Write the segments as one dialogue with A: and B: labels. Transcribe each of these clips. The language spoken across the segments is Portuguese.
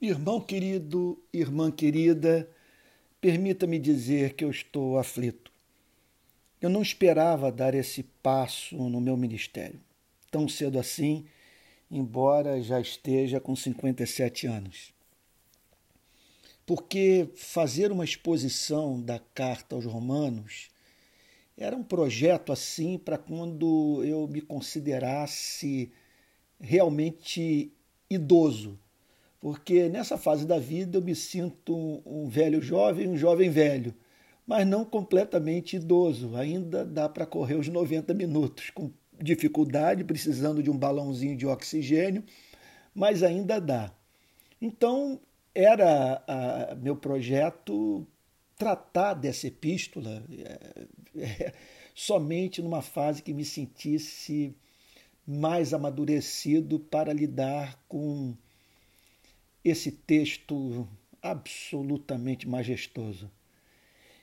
A: Irmão querido, irmã querida, permita-me dizer que eu estou aflito. Eu não esperava dar esse passo no meu ministério, tão cedo assim, embora já esteja com 57 anos. Porque fazer uma exposição da carta aos Romanos era um projeto assim para quando eu me considerasse realmente idoso porque nessa fase da vida eu me sinto um velho jovem, um jovem velho, mas não completamente idoso. Ainda dá para correr os 90 minutos, com dificuldade, precisando de um balãozinho de oxigênio, mas ainda dá. Então, era a, meu projeto tratar dessa epístola é, é, somente numa fase que me sentisse mais amadurecido para lidar com esse texto absolutamente majestoso.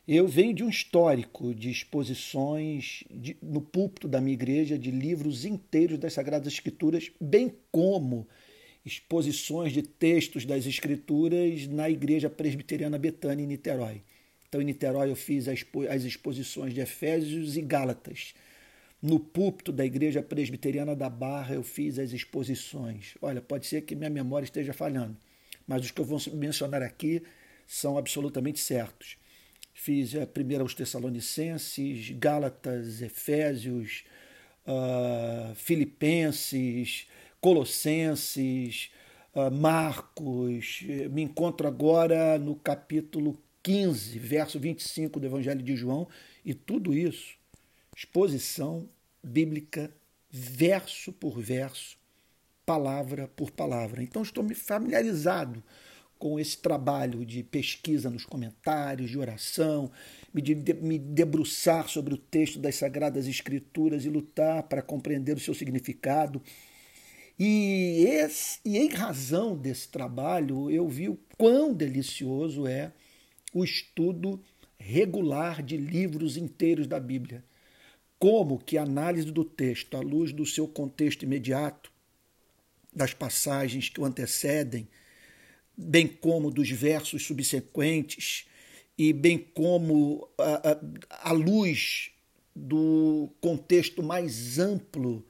A: Eu venho de um histórico de exposições de, no púlpito da minha igreja de livros inteiros das Sagradas Escrituras, bem como exposições de textos das Escrituras na Igreja Presbiteriana Betânia, em Niterói. Então, em Niterói, eu fiz as exposições de Efésios e Gálatas. No púlpito da Igreja Presbiteriana da Barra, eu fiz as exposições. Olha, pode ser que minha memória esteja falhando mas os que eu vou mencionar aqui são absolutamente certos. Fiz a primeira aos Tessalonicenses, Gálatas, Efésios, uh, Filipenses, Colossenses, uh, Marcos. Me encontro agora no capítulo 15, verso 25 do Evangelho de João, e tudo isso, exposição bíblica, verso por verso, palavra por palavra. Então, estou me familiarizado com esse trabalho de pesquisa nos comentários, de oração, me, de, me debruçar sobre o texto das Sagradas Escrituras e lutar para compreender o seu significado. E, esse, e em razão desse trabalho, eu vi o quão delicioso é o estudo regular de livros inteiros da Bíblia. Como que a análise do texto, à luz do seu contexto imediato, das passagens que o antecedem, bem como dos versos subsequentes, e bem como à luz do contexto mais amplo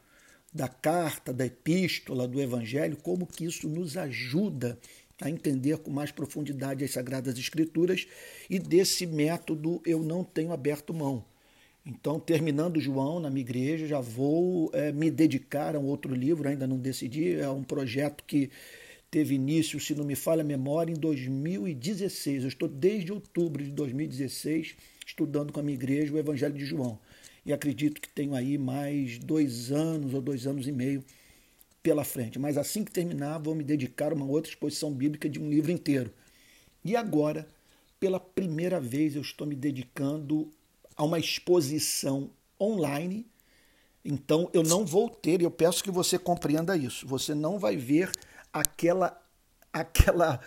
A: da carta, da epístola, do evangelho, como que isso nos ajuda a entender com mais profundidade as Sagradas Escrituras e desse método eu não tenho aberto mão. Então, terminando João na minha igreja, já vou é, me dedicar a um outro livro, ainda não decidi, é um projeto que teve início, se não me falha a memória, em 2016. Eu estou desde outubro de 2016 estudando com a minha igreja o Evangelho de João. E acredito que tenho aí mais dois anos ou dois anos e meio pela frente. Mas assim que terminar, vou me dedicar a uma outra exposição bíblica de um livro inteiro. E agora, pela primeira vez, eu estou me dedicando a uma exposição online. Então eu não vou ter, eu peço que você compreenda isso. Você não vai ver aquela aquela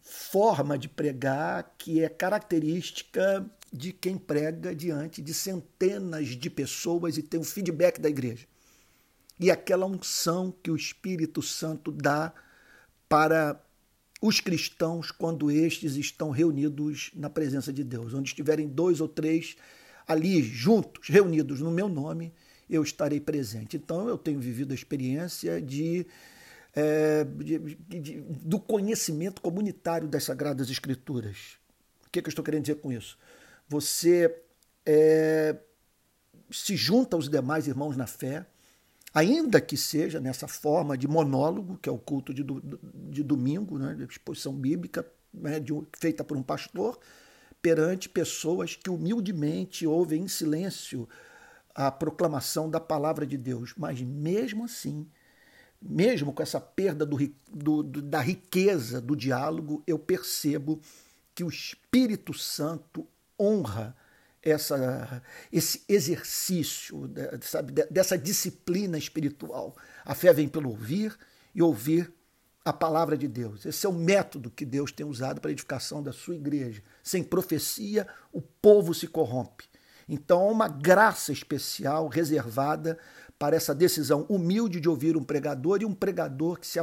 A: forma de pregar que é característica de quem prega diante de centenas de pessoas e tem o feedback da igreja. E aquela unção que o Espírito Santo dá para os cristãos quando estes estão reunidos na presença de Deus. Onde estiverem dois ou três ali juntos, reunidos no meu nome, eu estarei presente. Então eu tenho vivido a experiência de, é, de, de, do conhecimento comunitário das Sagradas Escrituras. O que, que eu estou querendo dizer com isso? Você é, se junta aos demais irmãos na fé, ainda que seja nessa forma de monólogo, que é o culto de, de domingo, né, de exposição bíblica, né, de, feita por um pastor, perante pessoas que humildemente ouvem em silêncio a proclamação da palavra de Deus. Mas mesmo assim, mesmo com essa perda do, do, da riqueza do diálogo, eu percebo que o Espírito Santo honra essa, esse exercício, sabe, dessa disciplina espiritual. A fé vem pelo ouvir e ouvir a palavra de Deus. Esse é o método que Deus tem usado para a edificação da sua igreja. Sem profecia, o povo se corrompe. Então há uma graça especial reservada para essa decisão humilde de ouvir um pregador e um pregador que se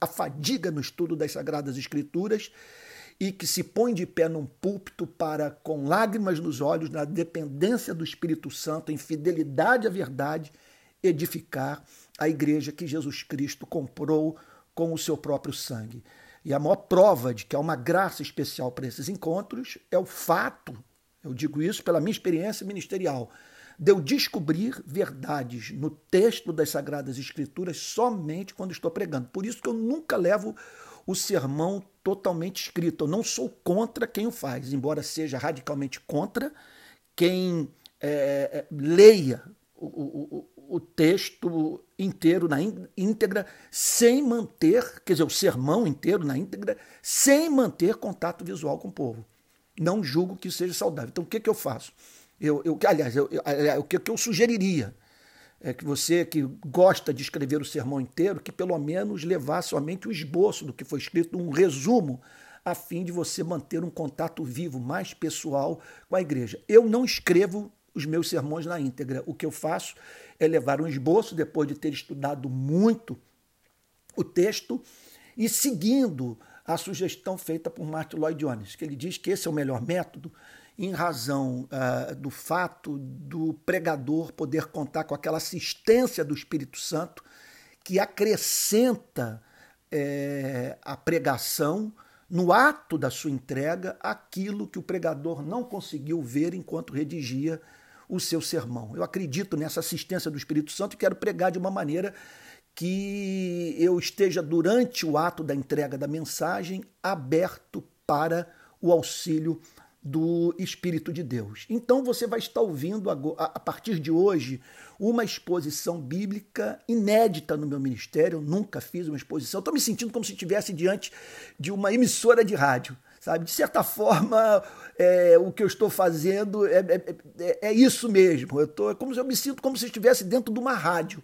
A: afadiga no estudo das Sagradas Escrituras e que se põe de pé num púlpito para, com lágrimas nos olhos, na dependência do Espírito Santo, em fidelidade à verdade, edificar a igreja que Jesus Cristo comprou com o seu próprio sangue. E a maior prova de que há uma graça especial para esses encontros é o fato, eu digo isso pela minha experiência ministerial, de eu descobrir verdades no texto das Sagradas Escrituras somente quando estou pregando. Por isso que eu nunca levo o sermão totalmente escrito. Eu não sou contra quem o faz, embora seja radicalmente contra quem é, é leia o, o, o texto inteiro na íntegra, sem manter, quer dizer, o sermão inteiro na íntegra, sem manter contato visual com o povo. Não julgo que seja saudável. Então, o que, que eu faço? Eu, eu, aliás, eu, eu, o que, que eu sugeriria? É que você que gosta de escrever o sermão inteiro, que pelo menos levasse somente o esboço do que foi escrito, um resumo, a fim de você manter um contato vivo, mais pessoal com a igreja. Eu não escrevo os meus sermões na íntegra. O que eu faço é levar um esboço, depois de ter estudado muito o texto, e seguindo a sugestão feita por Martin Lloyd Jones, que ele diz que esse é o melhor método em razão uh, do fato do pregador poder contar com aquela assistência do Espírito Santo que acrescenta é, a pregação no ato da sua entrega aquilo que o pregador não conseguiu ver enquanto redigia o seu sermão. Eu acredito nessa assistência do Espírito Santo e quero pregar de uma maneira que eu esteja, durante o ato da entrega da mensagem, aberto para o auxílio do Espírito de Deus. Então você vai estar ouvindo a partir de hoje uma exposição bíblica inédita no meu ministério. Eu nunca fiz uma exposição. Estou me sentindo como se estivesse diante de uma emissora de rádio sabe? De certa forma, é, o que eu estou fazendo é, é, é, é isso mesmo. Eu tô, é como se eu me sinto como se estivesse dentro de uma rádio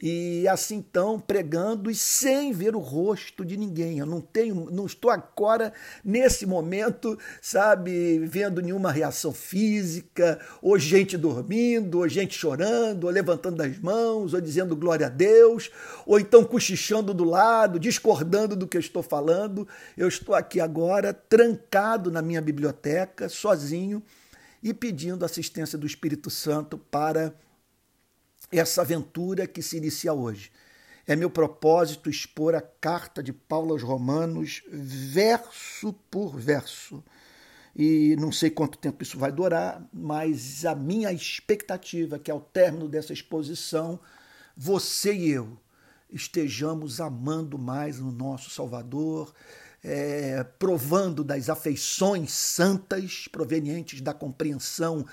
A: e assim então pregando e sem ver o rosto de ninguém. Eu não tenho, não estou agora nesse momento, sabe, vendo nenhuma reação física, ou gente dormindo, ou gente chorando, ou levantando as mãos, ou dizendo glória a Deus, ou então cochichando do lado, discordando do que eu estou falando. Eu estou aqui agora trancado na minha biblioteca, sozinho e pedindo assistência do Espírito Santo para essa aventura que se inicia hoje. É meu propósito expor a carta de Paulo aos Romanos, verso por verso. E não sei quanto tempo isso vai durar, mas a minha expectativa é que ao término dessa exposição, você e eu estejamos amando mais o nosso Salvador, é, provando das afeições santas provenientes da compreensão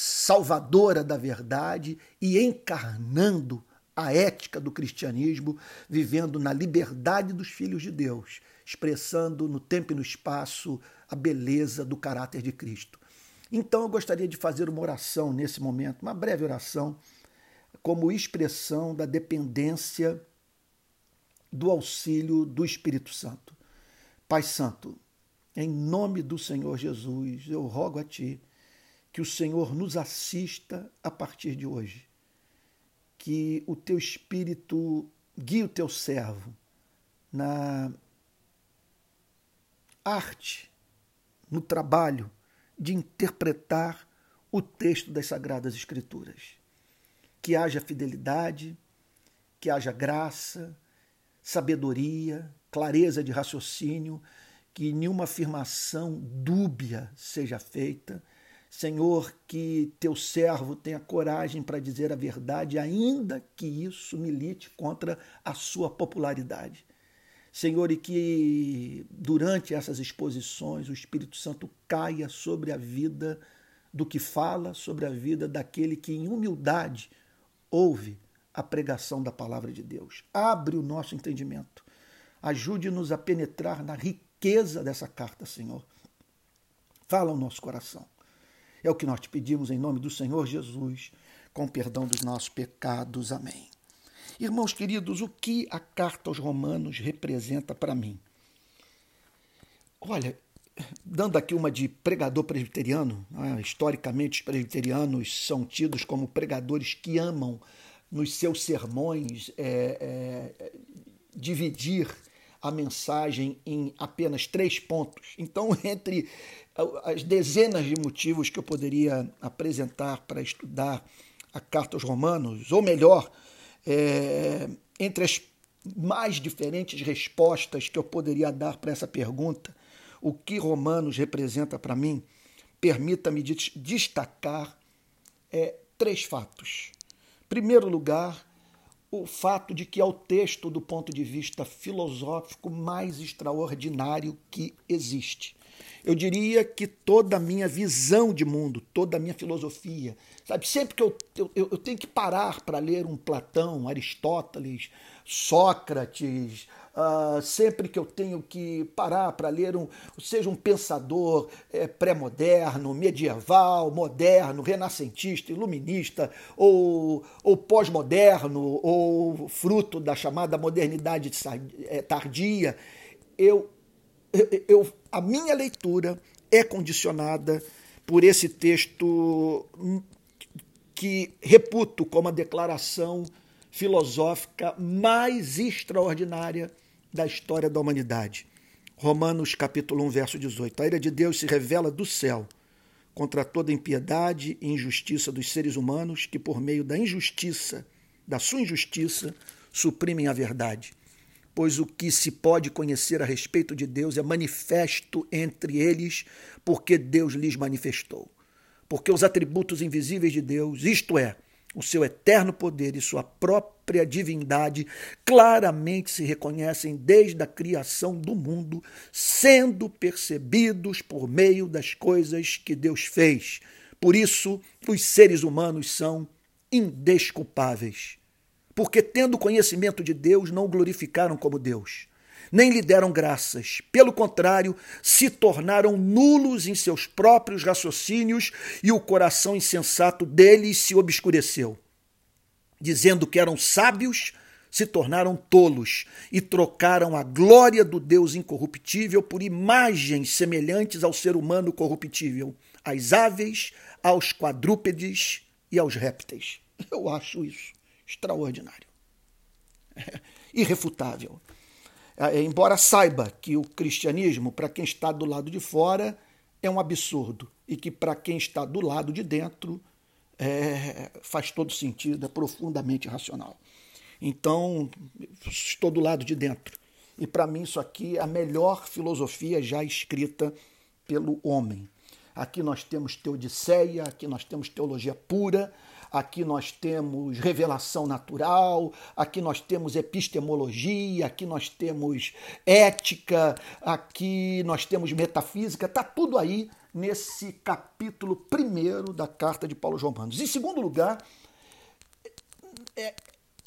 A: salvadora da verdade e encarnando a ética do cristianismo, vivendo na liberdade dos filhos de Deus, expressando no tempo e no espaço a beleza do caráter de Cristo. Então eu gostaria de fazer uma oração nesse momento, uma breve oração, como expressão da dependência do auxílio do Espírito Santo. Pai Santo, em nome do Senhor Jesus, eu rogo a Ti que o Senhor nos assista a partir de hoje. Que o teu espírito guie o teu servo na arte, no trabalho de interpretar o texto das Sagradas Escrituras. Que haja fidelidade, que haja graça, sabedoria, clareza de raciocínio, que nenhuma afirmação dúbia seja feita Senhor, que teu servo tenha coragem para dizer a verdade, ainda que isso milite contra a sua popularidade. Senhor, e que durante essas exposições o Espírito Santo caia sobre a vida do que fala, sobre a vida daquele que em humildade ouve a pregação da palavra de Deus. Abre o nosso entendimento. Ajude-nos a penetrar na riqueza dessa carta, Senhor. Fala ao nosso coração. É o que nós te pedimos em nome do Senhor Jesus, com perdão dos nossos pecados. Amém. Irmãos queridos, o que a carta aos Romanos representa para mim? Olha, dando aqui uma de pregador presbiteriano, né? historicamente os presbiterianos são tidos como pregadores que amam nos seus sermões, é, é, dividir a mensagem em apenas três pontos. Então, entre as dezenas de motivos que eu poderia apresentar para estudar a carta aos Romanos, ou melhor, é, entre as mais diferentes respostas que eu poderia dar para essa pergunta, o que Romanos representa para mim, permita-me destacar é, três fatos. Primeiro lugar, o fato de que é o texto do ponto de vista filosófico mais extraordinário que existe. Eu diria que toda a minha visão de mundo, toda a minha filosofia, sabe, sempre que eu, eu, eu tenho que parar para ler um Platão, Aristóteles, Sócrates, Uh, sempre que eu tenho que parar para ler um, seja um pensador é, pré-moderno, medieval, moderno, renascentista, iluminista, ou, ou pós-moderno, ou fruto da chamada modernidade é, tardia, eu, eu, a minha leitura é condicionada por esse texto que reputo como a declaração filosófica mais extraordinária da história da humanidade. Romanos capítulo 1, verso 18. A ira de Deus se revela do céu contra toda impiedade e injustiça dos seres humanos que por meio da injustiça, da sua injustiça, suprimem a verdade. Pois o que se pode conhecer a respeito de Deus é manifesto entre eles, porque Deus lhes manifestou. Porque os atributos invisíveis de Deus, isto é, o seu eterno poder e sua própria divindade claramente se reconhecem desde a criação do mundo, sendo percebidos por meio das coisas que Deus fez. Por isso, os seres humanos são indesculpáveis. Porque, tendo conhecimento de Deus, não glorificaram como Deus nem lhe deram graças. Pelo contrário, se tornaram nulos em seus próprios raciocínios e o coração insensato deles se obscureceu. Dizendo que eram sábios, se tornaram tolos e trocaram a glória do Deus incorruptível por imagens semelhantes ao ser humano corruptível, às aves, aos quadrúpedes e aos répteis. Eu acho isso extraordinário. irrefutável. É, embora saiba que o cristianismo, para quem está do lado de fora, é um absurdo e que para quem está do lado de dentro é, faz todo sentido, é profundamente racional. Então, estou do lado de dentro. E para mim, isso aqui é a melhor filosofia já escrita pelo homem. Aqui nós temos teodiceia, aqui nós temos teologia pura, aqui nós temos revelação natural, aqui nós temos epistemologia, aqui nós temos ética, aqui nós temos metafísica, está tudo aí nesse capítulo primeiro da carta de Paulo aos Romanos. Em segundo lugar, é,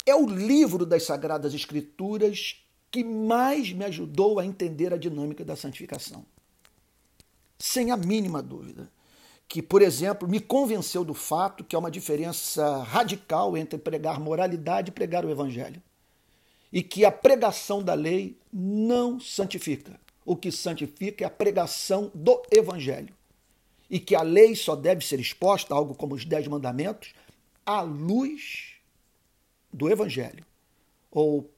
A: é o livro das Sagradas Escrituras que mais me ajudou a entender a dinâmica da santificação. Sem a mínima dúvida que, por exemplo, me convenceu do fato que há uma diferença radical entre pregar moralidade e pregar o evangelho. E que a pregação da lei não santifica. O que santifica é a pregação do evangelho. E que a lei só deve ser exposta, algo como os dez mandamentos, à luz do evangelho. Ou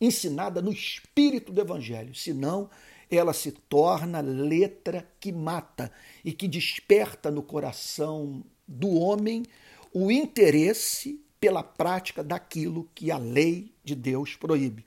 A: ensinada no espírito do evangelho. Senão, ela se torna letra que mata e que desperta no coração do homem o interesse pela prática daquilo que a lei de Deus proíbe.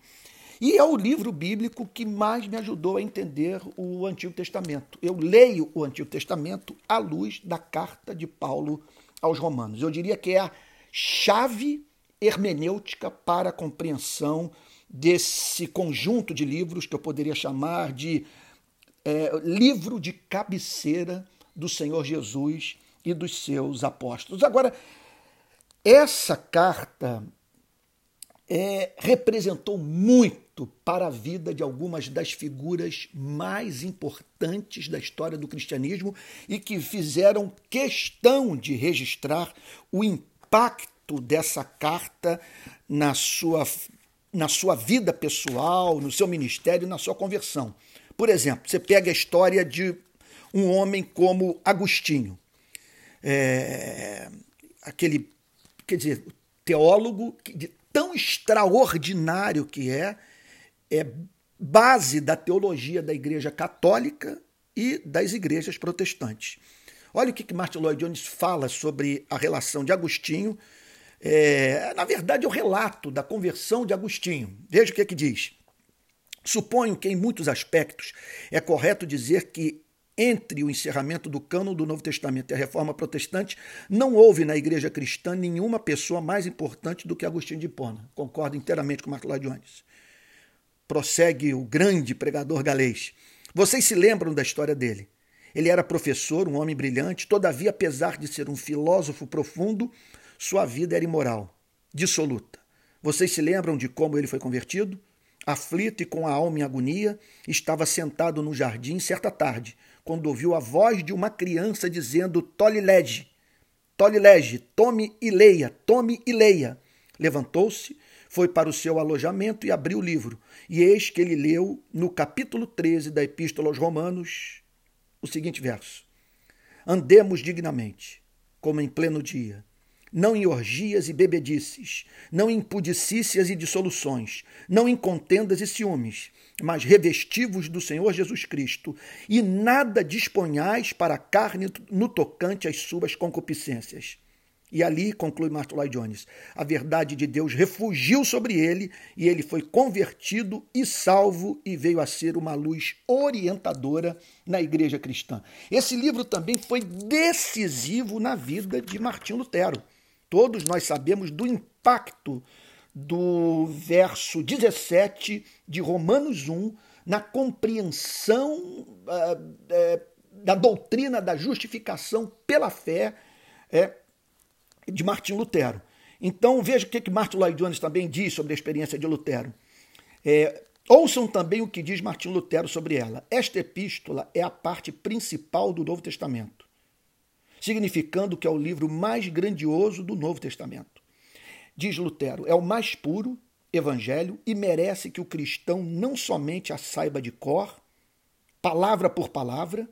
A: E é o livro bíblico que mais me ajudou a entender o Antigo Testamento. Eu leio o Antigo Testamento à luz da carta de Paulo aos Romanos. Eu diria que é a chave hermenêutica para a compreensão desse conjunto de livros que eu poderia chamar de é, livro de cabeceira do Senhor Jesus e dos seus apóstolos. Agora, essa carta é, representou muito para a vida de algumas das figuras mais importantes da história do cristianismo e que fizeram questão de registrar o impacto dessa carta na sua na sua vida pessoal, no seu ministério, na sua conversão. Por exemplo, você pega a história de um homem como Agostinho. É, aquele, quer dizer, teólogo de tão extraordinário que é, é base da teologia da Igreja Católica e das igrejas protestantes. Olha o que, que Martin Lloyd Jones fala sobre a relação de Agostinho. É, na verdade, é o relato da conversão de Agostinho. Veja o que, que diz. Suponho que, em muitos aspectos, é correto dizer que entre o encerramento do cânon do Novo Testamento e a reforma protestante, não houve na igreja cristã nenhuma pessoa mais importante do que Agostinho de Hipona. Concordo inteiramente com Martin Lloyd Jones. Prossegue o grande pregador galês. Vocês se lembram da história dele? Ele era professor, um homem brilhante, todavia, apesar de ser um filósofo profundo, sua vida era imoral, dissoluta. Vocês se lembram de como ele foi convertido? Aflito e com a alma em agonia, estava sentado no jardim certa tarde, quando ouviu a voz de uma criança dizendo: Tole lege, tole lege, tome e leia, tome e leia. Levantou-se, foi para o seu alojamento e abriu o livro. E eis que ele leu no capítulo 13 da Epístola aos Romanos o seguinte verso: Andemos dignamente, como em pleno dia, não em orgias e bebedices, não em pudicícias e dissoluções, não em contendas e ciúmes, mas revestivos do Senhor Jesus Cristo, e nada disponhais para a carne no tocante às suas concupiscências e ali, conclui Lloyd Jones, a verdade de Deus refugiu sobre ele e ele foi convertido e salvo e veio a ser uma luz orientadora na igreja cristã. Esse livro também foi decisivo na vida de Martim Lutero. Todos nós sabemos do impacto do verso 17 de Romanos 1 na compreensão uh, da doutrina da justificação pela fé. É, de Martim Lutero. Então veja o que, que Martin Lloyd Jones também diz sobre a experiência de Lutero. É, ouçam também o que diz Martim Lutero sobre ela. Esta epístola é a parte principal do Novo Testamento, significando que é o livro mais grandioso do Novo Testamento. Diz Lutero, é o mais puro evangelho e merece que o cristão não somente a saiba de cor, palavra por palavra,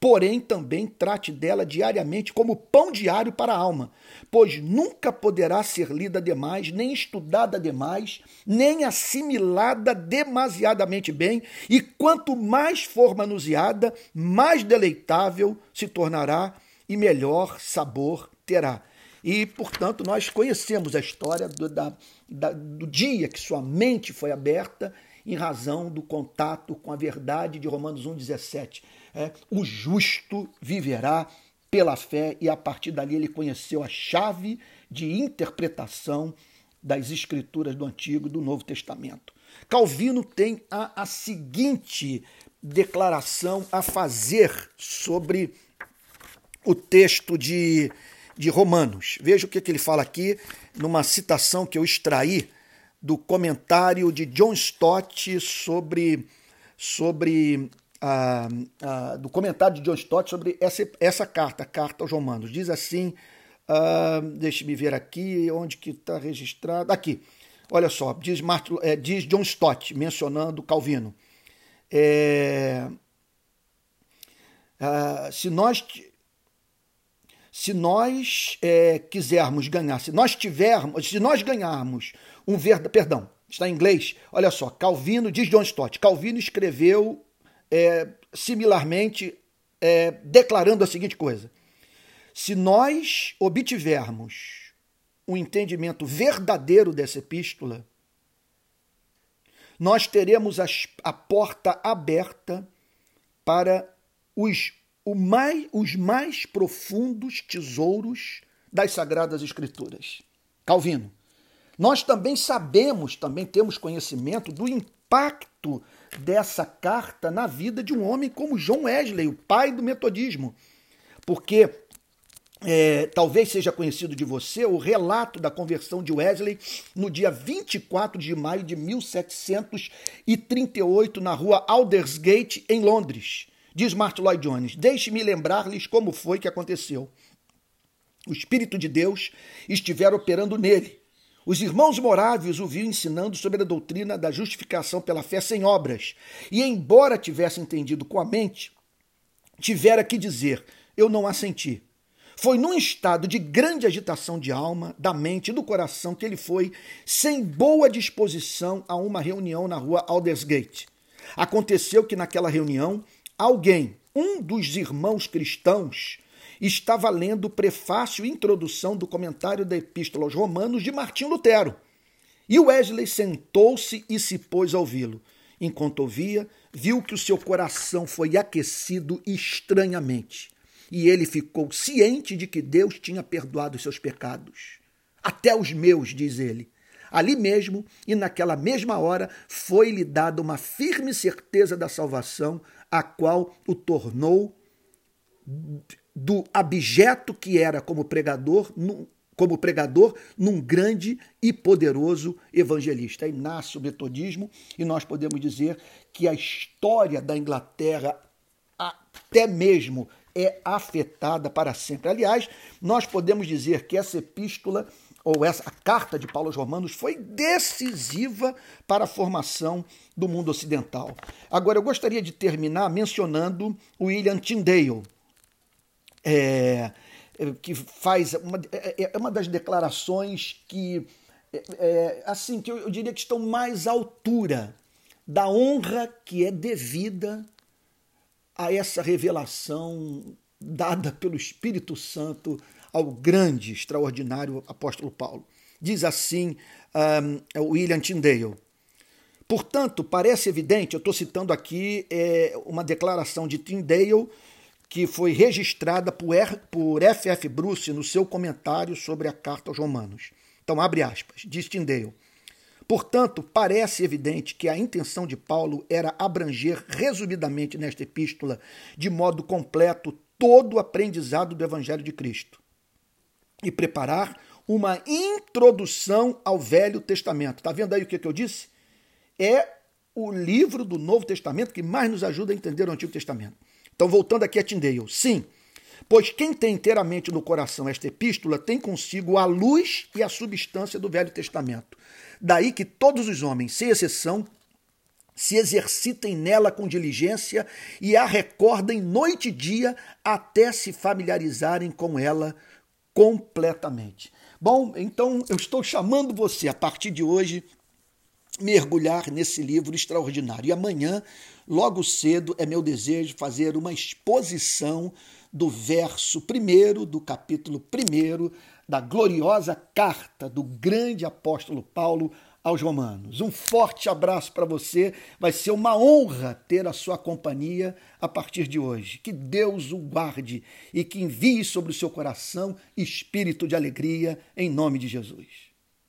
A: porém também trate dela diariamente como pão diário para a alma, pois nunca poderá ser lida demais, nem estudada demais, nem assimilada demasiadamente bem, e quanto mais for manuseada, mais deleitável se tornará e melhor sabor terá. E, portanto, nós conhecemos a história do, da, da, do dia que sua mente foi aberta em razão do contato com a verdade de Romanos 1,17 é, o justo viverá pela fé, e a partir dali ele conheceu a chave de interpretação das escrituras do Antigo e do Novo Testamento. Calvino tem a, a seguinte declaração a fazer sobre o texto de, de Romanos. Veja o que, que ele fala aqui, numa citação que eu extraí do comentário de John Stott sobre, sobre ah, ah, do comentário de John Stott sobre essa, essa carta, a carta aos Romanos. Diz assim, ah, deixe-me ver aqui, onde que está registrado. Aqui, olha só, diz, Martin, é, diz John Stott, mencionando Calvino. É, se nós se nós é, quisermos ganhar, se nós tivermos, se nós ganharmos um verdadeiro, perdão, está em inglês, olha só, Calvino, diz John Stott, Calvino escreveu é, similarmente é, declarando a seguinte coisa: se nós obtivermos um entendimento verdadeiro dessa epístola, nós teremos as, a porta aberta para os, os mais profundos tesouros das Sagradas Escrituras. Calvino. Nós também sabemos, também temos conhecimento do impacto dessa carta na vida de um homem como John Wesley, o pai do metodismo. Porque é, talvez seja conhecido de você o relato da conversão de Wesley no dia 24 de maio de 1738 na rua Aldersgate, em Londres. Diz Martin Lloyd Jones: Deixe-me lembrar-lhes como foi que aconteceu. O Espírito de Deus estivera operando nele os irmãos moráveis o viam ensinando sobre a doutrina da justificação pela fé sem obras, e embora tivesse entendido com a mente, tivera que dizer: Eu não assenti. Foi num estado de grande agitação de alma, da mente e do coração que ele foi, sem boa disposição, a uma reunião na rua Aldersgate. Aconteceu que naquela reunião, alguém, um dos irmãos cristãos, estava lendo o prefácio e introdução do comentário da Epístola aos Romanos de Martim Lutero. E Wesley sentou-se e se pôs a ouvi-lo. Enquanto ouvia, viu que o seu coração foi aquecido estranhamente e ele ficou ciente de que Deus tinha perdoado os seus pecados. Até os meus, diz ele. Ali mesmo e naquela mesma hora foi-lhe dada uma firme certeza da salvação, a qual o tornou do abjeto que era como pregador, como pregador num grande e poderoso evangelista. Aí nasce o metodismo e nós podemos dizer que a história da Inglaterra, até mesmo é afetada para sempre. Aliás, nós podemos dizer que essa epístola ou essa carta de Paulo aos Romanos foi decisiva para a formação do mundo ocidental. Agora, eu gostaria de terminar mencionando William Tyndale, é, é que faz uma, é, é uma das declarações que, é, é, assim, que eu, eu diria que estão mais à altura da honra que é devida a essa revelação dada pelo Espírito Santo ao grande, extraordinário apóstolo Paulo. Diz assim um, William Tyndale. Portanto, parece evidente, eu estou citando aqui é, uma declaração de Tyndale que foi registrada por, por F.F. Bruce no seu comentário sobre a carta aos Romanos. Então, abre aspas, diz Tyndale. Portanto, parece evidente que a intenção de Paulo era abranger resumidamente nesta epístola, de modo completo, todo o aprendizado do Evangelho de Cristo e preparar uma introdução ao Velho Testamento. Está vendo aí o que, eu disse? É o livro do Novo Testamento que mais nos ajuda a entender o Antigo Testamento. Então, voltando aqui a Tyndale, sim, pois quem tem inteiramente no coração esta epístola tem consigo a luz e a substância do Velho Testamento. Daí que todos os homens, sem exceção, se exercitem nela com diligência e a recordem noite e dia até se familiarizarem com ela completamente. Bom, então eu estou chamando você a partir de hoje mergulhar nesse livro extraordinário. E amanhã, logo cedo, é meu desejo fazer uma exposição do verso primeiro do capítulo primeiro da gloriosa carta do grande apóstolo Paulo aos Romanos. Um forte abraço para você. Vai ser uma honra ter a sua companhia a partir de hoje. Que Deus o guarde e que envie sobre o seu coração espírito de alegria em nome de Jesus.